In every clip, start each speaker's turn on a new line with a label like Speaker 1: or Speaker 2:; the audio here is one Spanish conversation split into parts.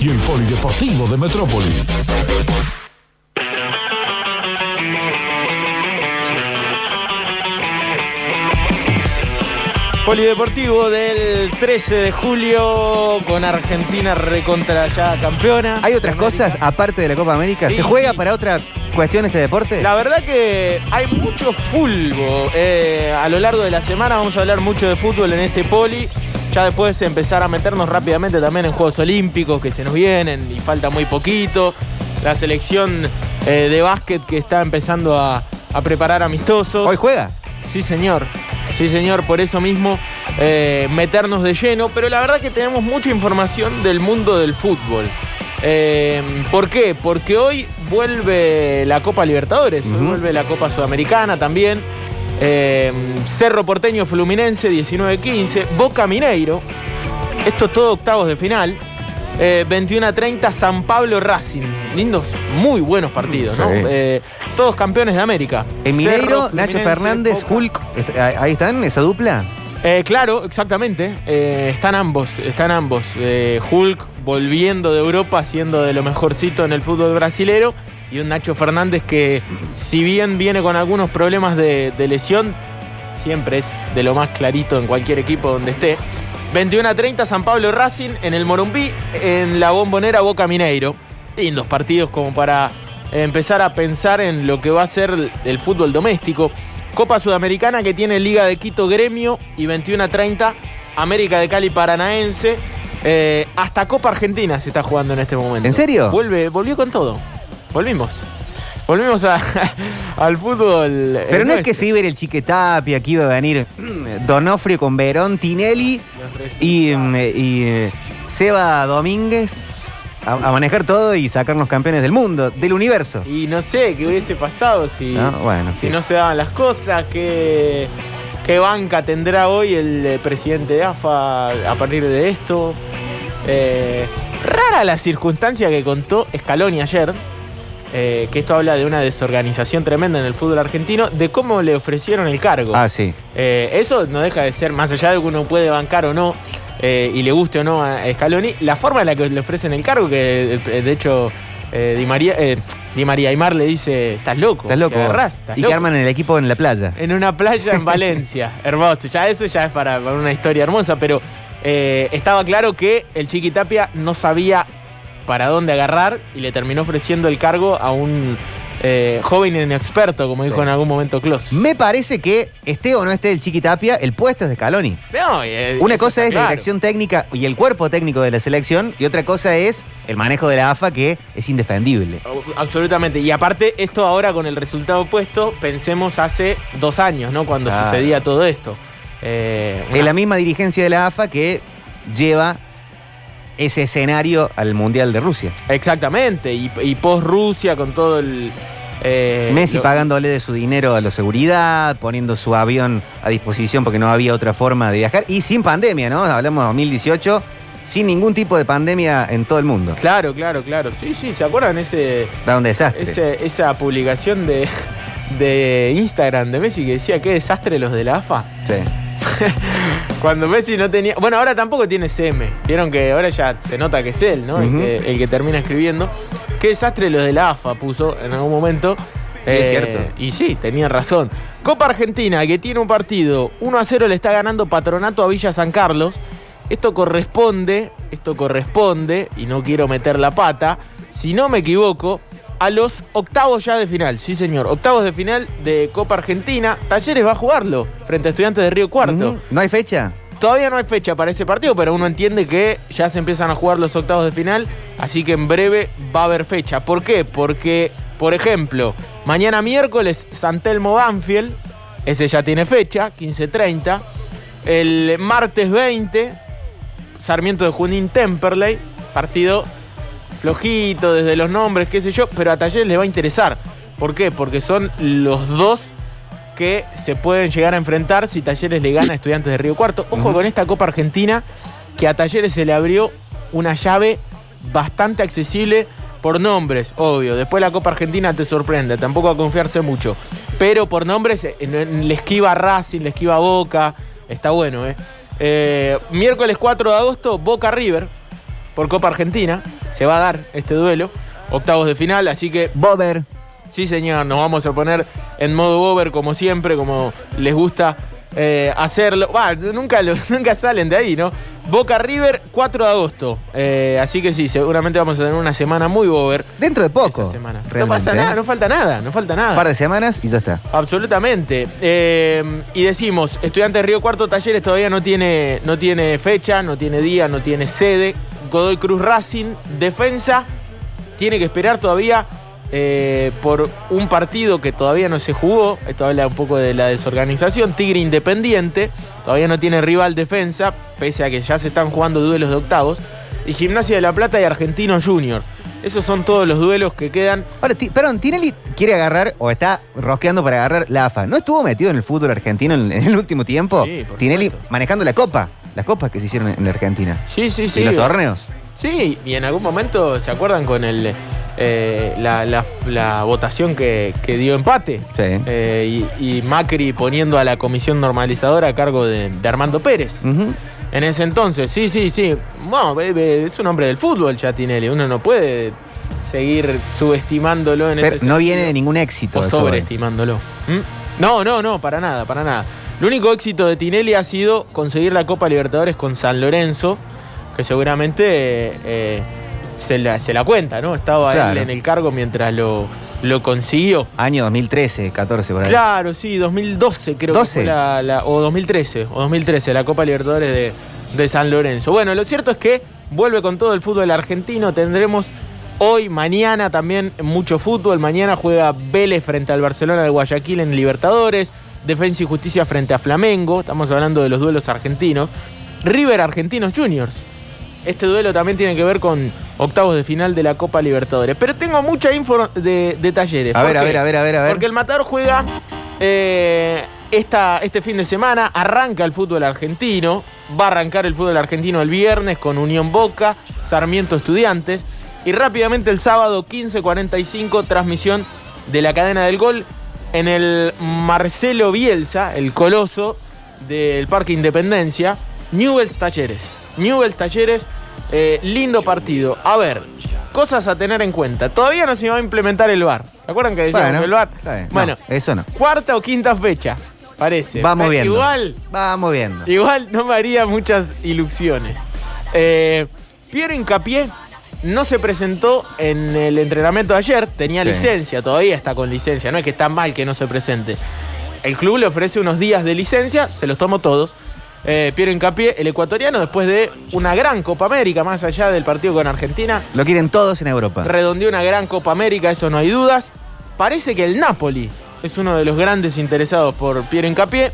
Speaker 1: y el Polideportivo de Metrópolis.
Speaker 2: Polideportivo del 13 de julio con Argentina recontra ya campeona.
Speaker 3: ¿Hay otras cosas aparte de la Copa América?
Speaker 2: Sí,
Speaker 3: ¿Se juega
Speaker 2: sí.
Speaker 3: para otra cuestión este deporte?
Speaker 2: La verdad que hay mucho fulbo. Eh, a lo largo de la semana vamos a hablar mucho de fútbol en este poli. Ya después empezar a meternos rápidamente también en Juegos Olímpicos que se nos vienen y falta muy poquito. La selección eh, de básquet que está empezando a, a preparar amistosos.
Speaker 3: ¿Hoy juega?
Speaker 2: Sí, señor. Sí, señor, por eso mismo eh, meternos de lleno. Pero la verdad que tenemos mucha información del mundo del fútbol. Eh, ¿Por qué? Porque hoy vuelve la Copa Libertadores, hoy vuelve la Copa Sudamericana también. Eh, Cerro Porteño Fluminense 19-15, Boca Mineiro, esto todo octavos de final. Eh, 21 a 30 San Pablo Racing. Lindos, muy buenos partidos, ¿no?
Speaker 3: Sí.
Speaker 2: Eh, todos campeones de América.
Speaker 3: En
Speaker 2: Cerro,
Speaker 3: Nacho Fernández,
Speaker 2: Boca.
Speaker 3: Hulk, ahí están, esa dupla.
Speaker 2: Eh, claro, exactamente. Eh, están ambos, están ambos. Eh, Hulk volviendo de Europa, siendo de lo mejorcito en el fútbol brasilero. Y un Nacho Fernández que, si bien viene con algunos problemas de, de lesión, siempre es de lo más clarito en cualquier equipo donde esté. 21 a 30 San Pablo Racing en el Morumbí, en la bombonera Boca Mineiro. Lindos partidos como para empezar a pensar en lo que va a ser el- fútbol doméstico. Copa Sudamericana que tiene Liga de Quito Gremio y 21 a 30 América de Cali Paranaense. Eh, hasta Copa Argentina se está jugando en este momento.
Speaker 3: ¿En serio?
Speaker 2: Vuelve, volvió con todo. Volvimos. Volvimos a- al fútbol.
Speaker 3: Pero no es que se iba a ir el Chiquetapia, que iba a venir Donofrio con Verón, Tinelli y, mm, y, eh, Seba Domínguez a, a manejar todo y sacarnos campeones del mundo, del universo.
Speaker 2: Y no sé qué hubiese pasado si
Speaker 3: No, bueno,
Speaker 2: si
Speaker 3: sí.
Speaker 2: no se daban las cosas, qué, qué banca tendrá hoy el eh, presidente de AFA a partir de esto. Eh, rara la circunstancia que contó Scaloni ayer, eh, que esto habla de una desorganización tremenda en el fútbol argentino, de cómo le ofrecieron el cargo.
Speaker 3: Ah, sí.
Speaker 2: Eh, eso no deja de ser, más allá de que uno puede bancar o no, eh, y le guste o no a Scaloni, la forma en la que le ofrecen el cargo, que de hecho Di María... Di María Aymar le dice, estás loco.
Speaker 3: Estás loco.
Speaker 2: te agarrás, estás
Speaker 3: y
Speaker 2: loco".
Speaker 3: que arman el equipo en la playa.
Speaker 2: En una playa en Valencia. Hermoso. Ya eso ya es para, para una historia hermosa, pero eh, estaba claro que el Chiqui Tapia no sabía para dónde agarrar y le terminó ofreciendo el cargo a un eh, joven inexperto, como dijo
Speaker 3: Sí.
Speaker 2: en algún momento Klaus.
Speaker 3: Me parece que esté o no esté el Chiquitapia, el puesto es de Scaloni.
Speaker 2: No, eh,
Speaker 3: Una cosa es la dirección técnica y el cuerpo técnico de la selección y otra cosa es el manejo de la AFA que es indefendible.
Speaker 2: Absolutamente. Y aparte, esto ahora con el resultado opuesto, pensemos hace dos años, ¿no? Cuando
Speaker 3: Claro.
Speaker 2: sucedía todo esto. Eh, una-
Speaker 3: Es la misma dirigencia de la AFA que lleva ese escenario al Mundial de Rusia.
Speaker 2: Exactamente. Y, y post-Rusia con todo el. eh,
Speaker 3: Messi
Speaker 2: lo-
Speaker 3: pagándole de su dinero a la seguridad, poniendo su avión a disposición porque no había otra forma de viajar y sin pandemia, ¿no? Hablamos de 2018, sin ningún tipo de pandemia en todo el mundo.
Speaker 2: Claro, claro, claro. Sí, sí, ¿se acuerdan ese,
Speaker 3: Da un desastre.
Speaker 2: ese- esa publicación de, de Instagram de Messi que decía qué desastre los de la AFA?
Speaker 3: Sí.
Speaker 2: Cuando Messi no tenía. Bueno, ahora tampoco tiene CM. Vieron que ahora ya se nota que es él, ¿no? El que- el, que, termina escribiendo. Qué desastre los de la AFA puso en algún momento.
Speaker 3: Es cierto.
Speaker 2: Y sí, tenía razón. Copa Argentina, que tiene un partido 1 a 0, le está ganando Patronato a Villa San Carlos. Esto corresponde, esto corresponde, y no quiero meter la pata, si no me equivoco, a los octavos ya de final. Sí, señor. Octavos de final de Copa Argentina. Talleres va a jugarlo frente a Estudiantes de Río Cuarto.
Speaker 3: Ujú. ¿No hay fecha?
Speaker 2: Todavía no hay fecha para ese partido, pero uno entiende que ya se empiezan a jugar los octavos de final, así que en breve va a haber fecha. ¿Por qué? Porque, por ejemplo, mañana miércoles San Telmo Banfield, ese ya tiene fecha, 15.30. El martes 20, Sarmiento de Junín Temperley, partido flojito desde los nombres, qué sé yo, pero a Talleres le va a interesar. ¿Por qué? Porque son los dos que se pueden llegar a enfrentar si Talleres le gana a Estudiantes de Río Cuarto. Ojo con esta Copa Argentina, que a Talleres se le abrió una llave bastante accesible por nombres, obvio. Después la Copa Argentina te sorprende, tampoco a confiarse mucho. Pero por nombres, eh, le esquiva Racing, le esquiva Boca, está bueno, ¿eh? Eh, miércoles 4 de agosto, Boca River. Por Copa Argentina. Se va a dar este duelo, octavos de final, así que
Speaker 3: Bober.
Speaker 2: Sí, señor, nos vamos a poner en modo over como siempre, como les gusta eh, hacerlo. Va, nunca, lo- nunca salen de ahí, ¿no? Boca River, 4 de agosto. Eh, así que sí, seguramente vamos a tener una semana muy over.
Speaker 3: Dentro de poco.
Speaker 2: esa semana. No pasa
Speaker 3: ¿eh?
Speaker 2: nada, no falta nada, no falta nada.
Speaker 3: Un par de semanas y ya está.
Speaker 2: Absolutamente. Eh, y decimos, Estudiantes Río Cuarto Talleres todavía no tiene, no tiene fecha, no tiene día, no tiene sede. Godoy Cruz Racing, defensa, tiene que esperar todavía eh, por un partido que todavía no se jugó. Esto habla un poco de la desorganización. Tigre Independiente, todavía no tiene rival defensa, pese a que ya se están jugando duelos de octavos. Y Gimnasia de la Plata y Argentinos Juniors. Esos son todos los duelos que quedan.
Speaker 3: Ahora, perdón, Tinelli quiere agarrar o está rosqueando para agarrar la AFA. ¿No estuvo metido en el fútbol argentino en, en el último tiempo?
Speaker 2: Sí,
Speaker 3: Tinelli manejando la copa, las copas que se hicieron en la Argentina.
Speaker 2: Sí, sí, sí.
Speaker 3: y los torneos.
Speaker 2: Sí, y en algún momento, ¿se acuerdan con el eh, la, la- la votación que, que dio empate?
Speaker 3: Sí.
Speaker 2: Eh, y, y Macri poniendo a la comisión normalizadora a cargo de, de Armando Pérez. En ese entonces, sí, sí, sí. Bueno, es un hombre del fútbol, Chatinelli. Uno no puede seguir subestimándolo en
Speaker 3: Pero
Speaker 2: ese
Speaker 3: no
Speaker 2: sentido.
Speaker 3: viene de ningún éxito.
Speaker 2: O sobreestimándolo. ¿Mm? No, no, no, para nada, para nada. El único éxito de Tinelli ha sido conseguir la Copa Libertadores con San Lorenzo, que seguramente eh, se, la, se la cuenta, ¿no? Estaba
Speaker 3: Claro.
Speaker 2: él en el cargo mientras lo, lo consiguió.
Speaker 3: Año 2013, 14 por ahí.
Speaker 2: Claro, sí, 2012 creo
Speaker 3: 12.
Speaker 2: que fue la, la- o 2013, o 2013, la Copa Libertadores de, de San Lorenzo. Bueno, lo cierto es que vuelve con todo el fútbol argentino, tendremos hoy, mañana también mucho fútbol, mañana juega Vélez frente al Barcelona de Guayaquil en Libertadores, Defensa y Justicia frente a Flamengo, estamos hablando de los duelos argentinos, River Argentinos Juniors. Este duelo también tiene que ver con octavos de final de la Copa Libertadores. Pero tengo mucha info de, de talleres.
Speaker 3: A
Speaker 2: ¿Por
Speaker 3: ver, a ver, a ver, a ver, a ver.
Speaker 2: Porque el Matador juega eh, esta, este fin de semana, arranca el fútbol argentino, va a arrancar el fútbol argentino el viernes con Unión Boca, Sarmiento Estudiantes, y rápidamente el sábado 15.45 transmisión de la cadena del gol en el Marcelo Bielsa, el coloso del Parque Independencia, Newell's Talleres. Newell's Talleres, eh, lindo partido. A ver, cosas a tener en cuenta. Todavía no se va a implementar el VAR. ¿Se acuerdan que decíamos
Speaker 3: Bueno,
Speaker 2: el VAR?
Speaker 3: bien. No,
Speaker 2: Bueno,
Speaker 3: eso no.
Speaker 2: cuarta o quinta fecha, parece.
Speaker 3: Vamos
Speaker 2: Pero
Speaker 3: viendo.
Speaker 2: Igual,
Speaker 3: Vamos viendo.
Speaker 2: igual no me haría muchas ilusiones. Eh, Piero Incapié no se presentó en el entrenamiento de ayer, tenía
Speaker 3: Sí.
Speaker 2: licencia, todavía está con licencia, no es que está mal que no se presente. El club le ofrece unos días de licencia, se los tomó todos. Eh, Piero Incapié, el ecuatoriano, después de una gran Copa América, más allá del partido con Argentina,
Speaker 3: Lo quieren todos en Europa.
Speaker 2: redondeó una gran Copa América, eso no hay dudas. Parece que el Napoli es uno de los grandes interesados por Piero Incapié,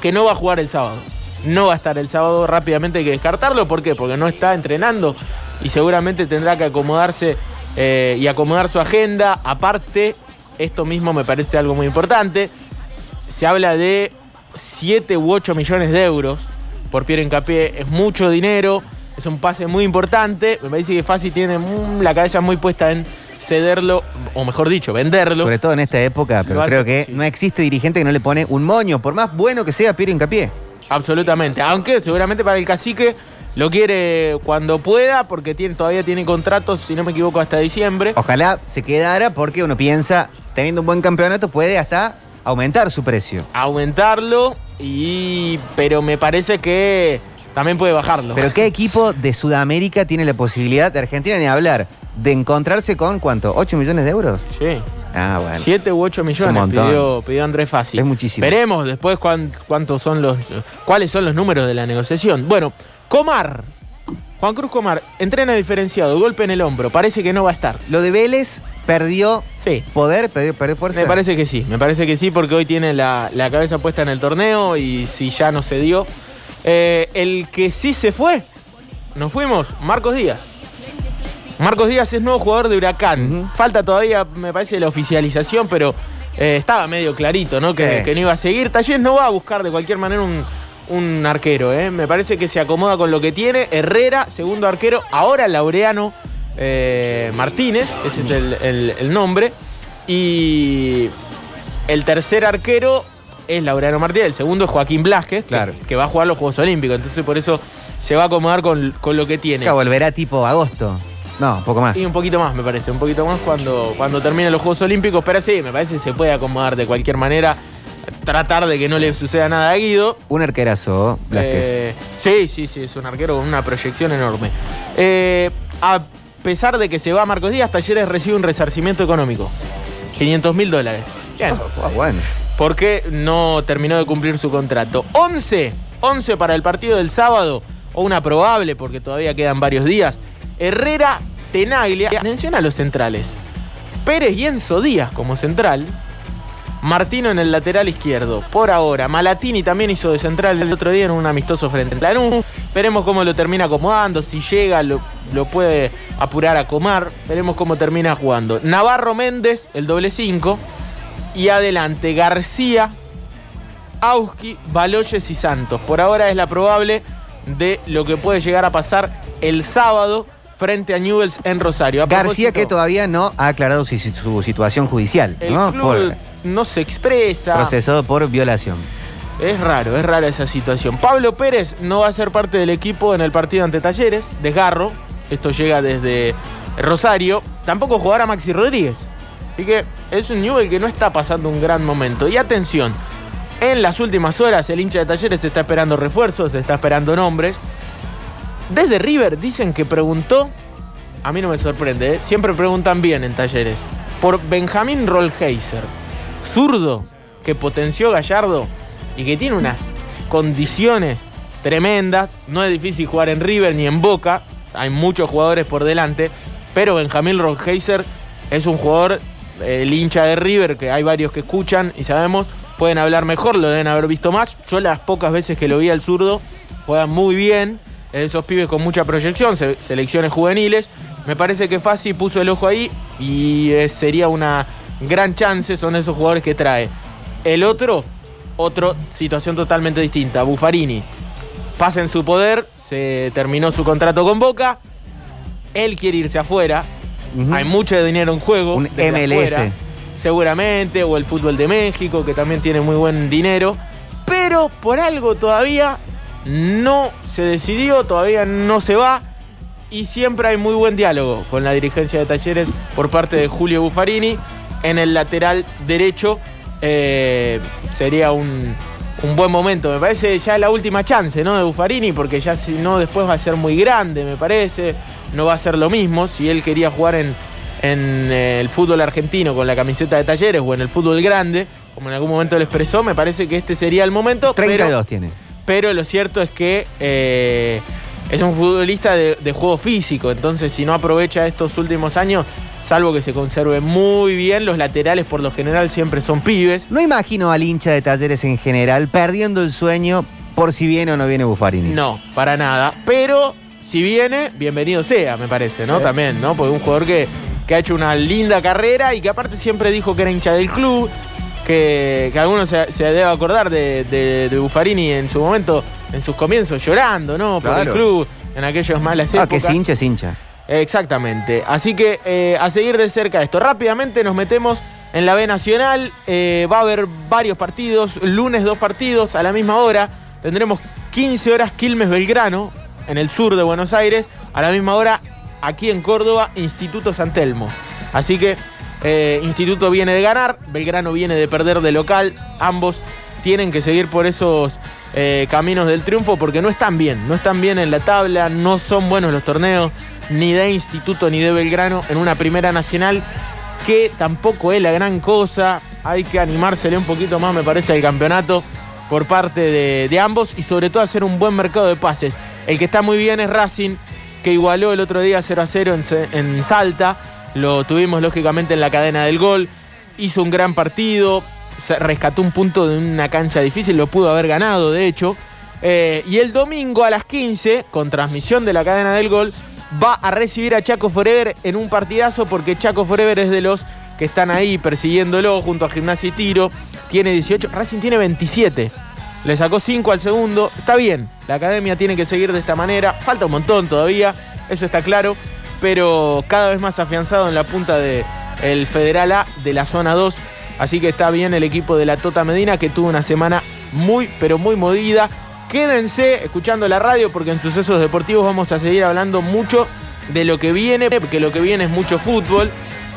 Speaker 2: que no va a jugar el sábado. No va a estar el sábado, rápidamente hay que descartarlo. ¿Por qué? Porque no está entrenando y seguramente tendrá que acomodarse eh, y acomodar su agenda. Aparte, esto mismo me parece algo muy importante. Se habla de 7 u 8 millones de euros por Piero Incapié. Es mucho dinero, es un pase muy importante. Me parece que Fasi tiene mm, la cabeza muy puesta en cederlo, o mejor dicho, venderlo.
Speaker 3: Sobre todo en esta época, pero creo que
Speaker 2: sí.
Speaker 3: no existe dirigente que no le pone un moño, por más bueno que sea Piero Hincapié.
Speaker 2: Absolutamente. Aunque seguramente para el cacique lo quiere cuando pueda, porque tiene, todavía tiene contratos, si no me equivoco, hasta diciembre.
Speaker 3: Ojalá se quedara porque uno piensa, teniendo un buen campeonato, puede hasta aumentar su precio.
Speaker 2: Aumentarlo, y pero me parece que también puede bajarlo.
Speaker 3: Pero ¿qué equipo de Sudamérica tiene la posibilidad, de Argentina ni hablar, de encontrarse con cuánto? ¿8 millones de euros?
Speaker 2: Sí.
Speaker 3: Ah, bueno.
Speaker 2: 7 u 8
Speaker 3: un
Speaker 2: millones pidió, pidió Andrés Fassi.
Speaker 3: Es muchísimo.
Speaker 2: Veremos después cuán- cuántos son los, cuáles son los números de la negociación. Bueno, Comar. Juan Cruz Comar, entrena diferenciado, golpe en el hombro, parece que no va a estar.
Speaker 3: Lo de Vélez perdió
Speaker 2: Sí,
Speaker 3: poder, perdió, perdió fuerza.
Speaker 2: me parece que sí, me parece que sí, porque hoy tiene la, la cabeza puesta en el torneo y si ya no se dio. Eh, el que sí se fue, nos fuimos, Marcos Díaz. Marcos Díaz es nuevo jugador de Huracán. Falta todavía, me parece, la oficialización, pero eh, estaba medio clarito, ¿no? Que,
Speaker 3: Sí.
Speaker 2: que no iba a seguir. Talleres no va a buscar de cualquier manera un, un arquero, ¿eh? Me parece que se acomoda con lo que tiene. Herrera, segundo arquero. Ahora Laureano eh, Martínez, ese es el, el- el nombre. Y el tercer arquero es Laureano Martínez. El segundo es Joaquín Blasquez, que-
Speaker 3: Claro.
Speaker 2: que, va a jugar los Juegos Olímpicos. Entonces, por eso se va a acomodar con, con lo que tiene.
Speaker 3: Volverá tipo agosto. No, un poco más.
Speaker 2: Y un poquito más, me parece, un poquito más cuando, cuando terminen los Juegos Olímpicos, pero sí, me parece que se puede acomodar de cualquier manera, tratar de que no le suceda nada a Guido.
Speaker 3: Un arquerazo.
Speaker 2: Eh, sí, sí, sí, es un arquero con una proyección enorme. Eh, a pesar de que se va Marcos Díaz, Talleres recibe un resarcimiento económico. 500 mil dólares. Bien.
Speaker 3: Ah, bueno.
Speaker 2: Porque no terminó de cumplir su contrato. 11, 11 para el partido del sábado, o una probable, porque todavía quedan varios días. Herrera, Tenaglia, atención a los centrales. Pérez y Enzo Díaz como central. Martino en el lateral izquierdo. Por ahora, Malatini también hizo de central el otro día en un amistoso frente a Lanús. Veremos cómo lo termina acomodando. Si llega, lo, lo puede apurar a Comar. Veremos cómo termina jugando. Navarro Méndez, el doble 5. Y adelante, García, Auski, Baloyes y Santos. Por ahora es la probable de lo que puede llegar a pasar el sábado frente a Newells en Rosario. A
Speaker 3: García que todavía no ha aclarado su, su situación judicial,
Speaker 2: el
Speaker 3: ¿no?
Speaker 2: club
Speaker 3: Por-
Speaker 2: no se expresa.
Speaker 3: procesado por violación.
Speaker 2: Es raro, es rara esa situación. Pablo Pérez no va a ser parte del equipo en el partido ante Talleres, desgarro. Esto llega desde Rosario. Tampoco jugará Maxi Rodríguez. Así que es un Newell que no está pasando un gran momento. Y atención, en las últimas horas el hincha de Talleres está esperando refuerzos, está esperando nombres. Desde River dicen que preguntó, a mí no me sorprende, ¿eh? siempre preguntan bien en Talleres, por Benjamín Rollheiser, zurdo que potenció Gallardo y que tiene unas condiciones tremendas. No es difícil jugar en River ni en Boca, hay muchos jugadores por delante, pero Benjamín Rollheiser es un jugador, el hincha de River, que hay varios que escuchan y sabemos, pueden hablar mejor, lo deben haber visto más. Yo las pocas veces que lo vi al zurdo, juega muy bien. Esos pibes con mucha proyección, se- selecciones juveniles. Me parece que Fassi puso el ojo ahí y eh, sería una gran chance. Son esos jugadores que trae. El otro, otra situación totalmente distinta. Buffarini pasa en su poder, se terminó su contrato con Boca. Él quiere irse afuera. Hay mucho dinero en juego.
Speaker 3: Un MLS.
Speaker 2: afuera, seguramente, o el fútbol de México, que también tiene muy buen dinero. Pero por algo todavía no se decidió, todavía no se va. Y siempre hay muy buen diálogo con la dirigencia de Talleres por parte de Julio Buffarini. En el lateral derecho eh, sería un, un buen momento. Me parece ya la última chance ¿no? de Buffarini, porque ya si no después va a ser muy grande, me parece. No va a ser lo mismo. Si él quería jugar en, en eh, el fútbol argentino con la camiseta de Talleres o en el fútbol grande, como en algún momento lo expresó, me parece que este sería el momento. pero-
Speaker 3: 32 tiene.
Speaker 2: Pero lo cierto es que eh, es un futbolista de, de juego físico, entonces si no aprovecha estos últimos años, salvo que se conserve muy bien, los laterales por lo general siempre son pibes.
Speaker 3: No imagino al hincha de talleres en general perdiendo el sueño por si viene o no viene Buffarini.
Speaker 2: No, para nada. Pero si viene, bienvenido sea, me parece, ¿no? También, ¿no? Porque un jugador que, que ha hecho una linda carrera y que aparte siempre dijo que era hincha del club. Que, que algunos se, se debe acordar de, de, de Buffarini en su momento, en sus comienzos, llorando, ¿no? Por
Speaker 3: Claro.
Speaker 2: el club, en aquellas malas
Speaker 3: Ah, que
Speaker 2: épocas.
Speaker 3: es hincha, es hincha.
Speaker 2: Exactamente. Así que eh, a seguir de cerca esto. Rápidamente nos metemos en la B Nacional. Eh, va a haber varios partidos. Lunes dos partidos a la misma hora. Tendremos 15 horas Quilmes Belgrano en el sur de Buenos Aires. A la misma hora aquí en Córdoba Instituto San Telmo. Así que eh, Instituto viene de ganar. Belgrano viene de perder de local. Ambos tienen que seguir por esos eh, caminos del triunfo porque no están bien, no están bien en la tabla, no son buenos los torneos, ni de Instituto ni de Belgrano en una primera nacional que tampoco es la gran cosa, hay que animársele un poquito más me parece al campeonato por parte de, ambos y sobre todo hacer un buen mercado de pases. El que está muy bien es Racing, que igualó el otro día 0 a 0 en, Se- en Salta, lo tuvimos lógicamente en la cadena del gol, hizo un gran partido, rescató un punto de una cancha difícil, lo pudo haber ganado, de hecho. Eh, y el domingo a las 15, con transmisión de la cadena del gol, va a recibir a Chaco Forever en un partidazo, porque Chaco Forever es de los que están ahí persiguiéndolo junto a Gimnasia y Tiro. Tiene 18, Racing tiene 27. Le sacó 5 al segundo. Está bien, la academia tiene que seguir de esta manera. Falta un montón todavía, eso está claro. Pero cada vez más afianzado en la punta del el Federal A de la zona 2. Así que está bien el equipo de la Tota Medina que tuvo una semana muy, pero muy movida. quédense escuchando la radio porque en Sucesos Deportivos vamos a seguir hablando mucho de lo que viene, porque lo que viene es mucho fútbol.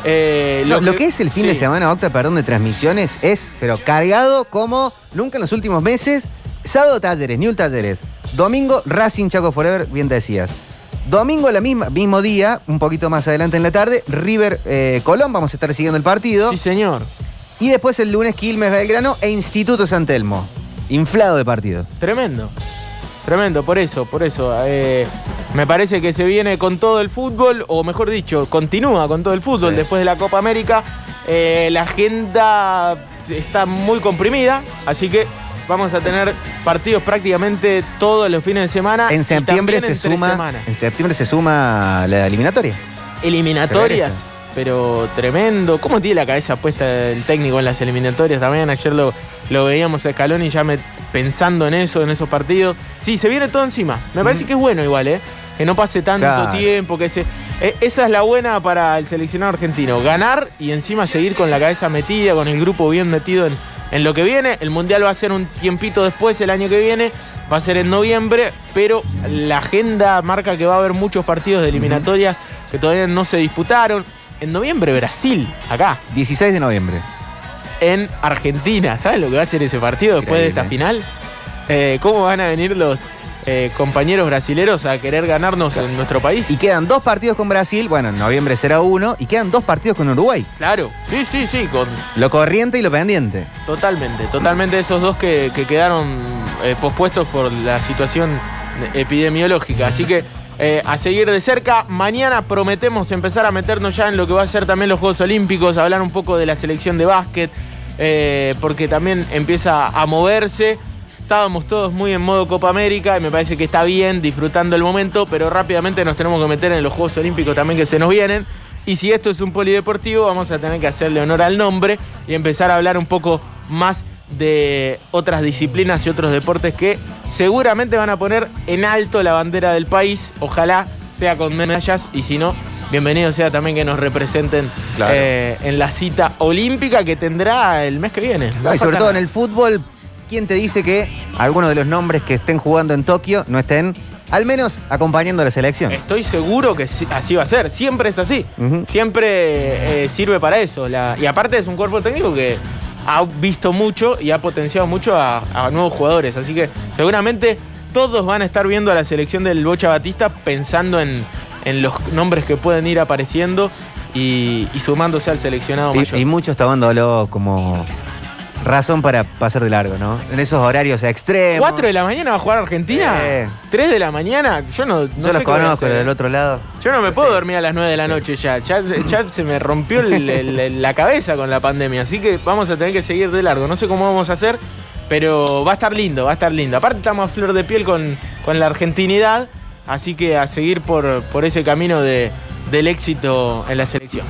Speaker 2: Eh,
Speaker 3: Lo, lo que es el fin de semana, Octa, perdón, de transmisiones es, pero cargado como nunca en los últimos meses. Sábado Talleres, New Talleres. Domingo Racing Chaco Forever, bien decías. Domingo, la misma, mismo día, un poquito más adelante en la tarde, River eh, Colón, vamos a estar siguiendo el partido.
Speaker 2: Sí, señor.
Speaker 3: Y después el lunes Quilmes Belgrano e Instituto San Telmo. Inflado de partido.
Speaker 2: Tremendo. Tremendo, por eso, por eso. eh, me parece que se viene con todo el fútbol, o mejor dicho, continúa con todo el fútbol
Speaker 3: Sí.
Speaker 2: después de la Copa América. Eh, la agenda está muy comprimida, así que vamos a tener partidos prácticamente todos los fines de semana.
Speaker 3: En septiembre se suma. En septiembre se suma la eliminatoria.
Speaker 2: Eliminatorias, pero tremendo. ¿Cómo tiene la cabeza puesta el técnico en las eliminatorias también? Ayer lo, lo veíamos a Scaloni ya me- pensando en eso, en esos partidos. Sí, se viene todo encima. Me parece que es bueno igual, ¿eh? Que no pase tanto
Speaker 3: Claro.
Speaker 2: tiempo, que se... eh, esa es la buena para el seleccionado argentino. Ganar y encima seguir con la cabeza metida, con el grupo bien metido en, en lo que viene. El Mundial va a ser un tiempito después, el año que viene. Va a ser en noviembre, pero la agenda marca que va a haber muchos partidos de eliminatorias que todavía no se disputaron. En noviembre Brasil, acá,
Speaker 3: 16 de noviembre.
Speaker 2: en Argentina. ¿Sabes lo que va a ser ese partido después de esta final? Eh, ¿Cómo van a venir los eh, compañeros brasileros a querer ganarnos en nuestro país?
Speaker 3: Y quedan dos partidos con Brasil. Bueno, en noviembre será uno. Y quedan dos partidos con Uruguay.
Speaker 2: Claro, sí, sí, sí, con,
Speaker 3: Lo corriente y lo pendiente.
Speaker 2: totalmente, totalmente esos dos que, que quedaron eh, pospuestos por la situación epidemiológica. Así que eh, a seguir de cerca. Mañana prometemos empezar a meternos ya en lo que va a ser también los Juegos Olímpicos, hablar un poco de la selección de básquet, eh, porque también empieza a moverse. Estábamos todos muy en modo Copa América y me parece que está bien, disfrutando el momento, pero rápidamente nos tenemos que meter en los Juegos Olímpicos también que se nos vienen. Y si esto es un polideportivo, vamos a tener que hacerle honor al nombre y empezar a hablar un poco más de otras disciplinas y otros deportes que seguramente van a poner en alto la bandera del país. Ojalá sea con medallas y si no, bienvenido sea también que nos representen
Speaker 3: Claro.
Speaker 2: eh, en la cita olímpica que tendrá el mes que viene.
Speaker 3: No, y sobre todo en el fútbol, ¿quién te dice que algunos de los nombres que estén jugando en Tokio no estén al menos acompañando a la selección?
Speaker 2: Estoy seguro que sí- así va a ser. Siempre es así.
Speaker 3: Ujú.
Speaker 2: Siempre eh, sirve para eso. La- y aparte es un cuerpo técnico que ha visto mucho y ha potenciado mucho a, a nuevos jugadores. Así que seguramente todos van a estar viendo a la selección del Bocha Batista pensando en, en los nombres que pueden ir apareciendo y, y sumándose al seleccionado mayor.
Speaker 3: Y, y muchos tomándolo como razón para pasar de largo, ¿no? En esos horarios extremos.
Speaker 2: ¿Cuatro de la mañana va a jugar Argentina? ¿Tres de la mañana? Yo no, no
Speaker 3: Yo
Speaker 2: sé
Speaker 3: los conozco del otro lado.
Speaker 2: Yo no me puedo dormir a las 9 de la noche ya. Ya, ya se me rompió el- el- el- la cabeza con la pandemia. Así que vamos a tener que seguir de largo. No sé cómo vamos a hacer, pero va a estar lindo, va a estar lindo. Aparte estamos a flor de piel con, con la argentinidad. Así que a seguir por, por ese camino de, del éxito en la selección.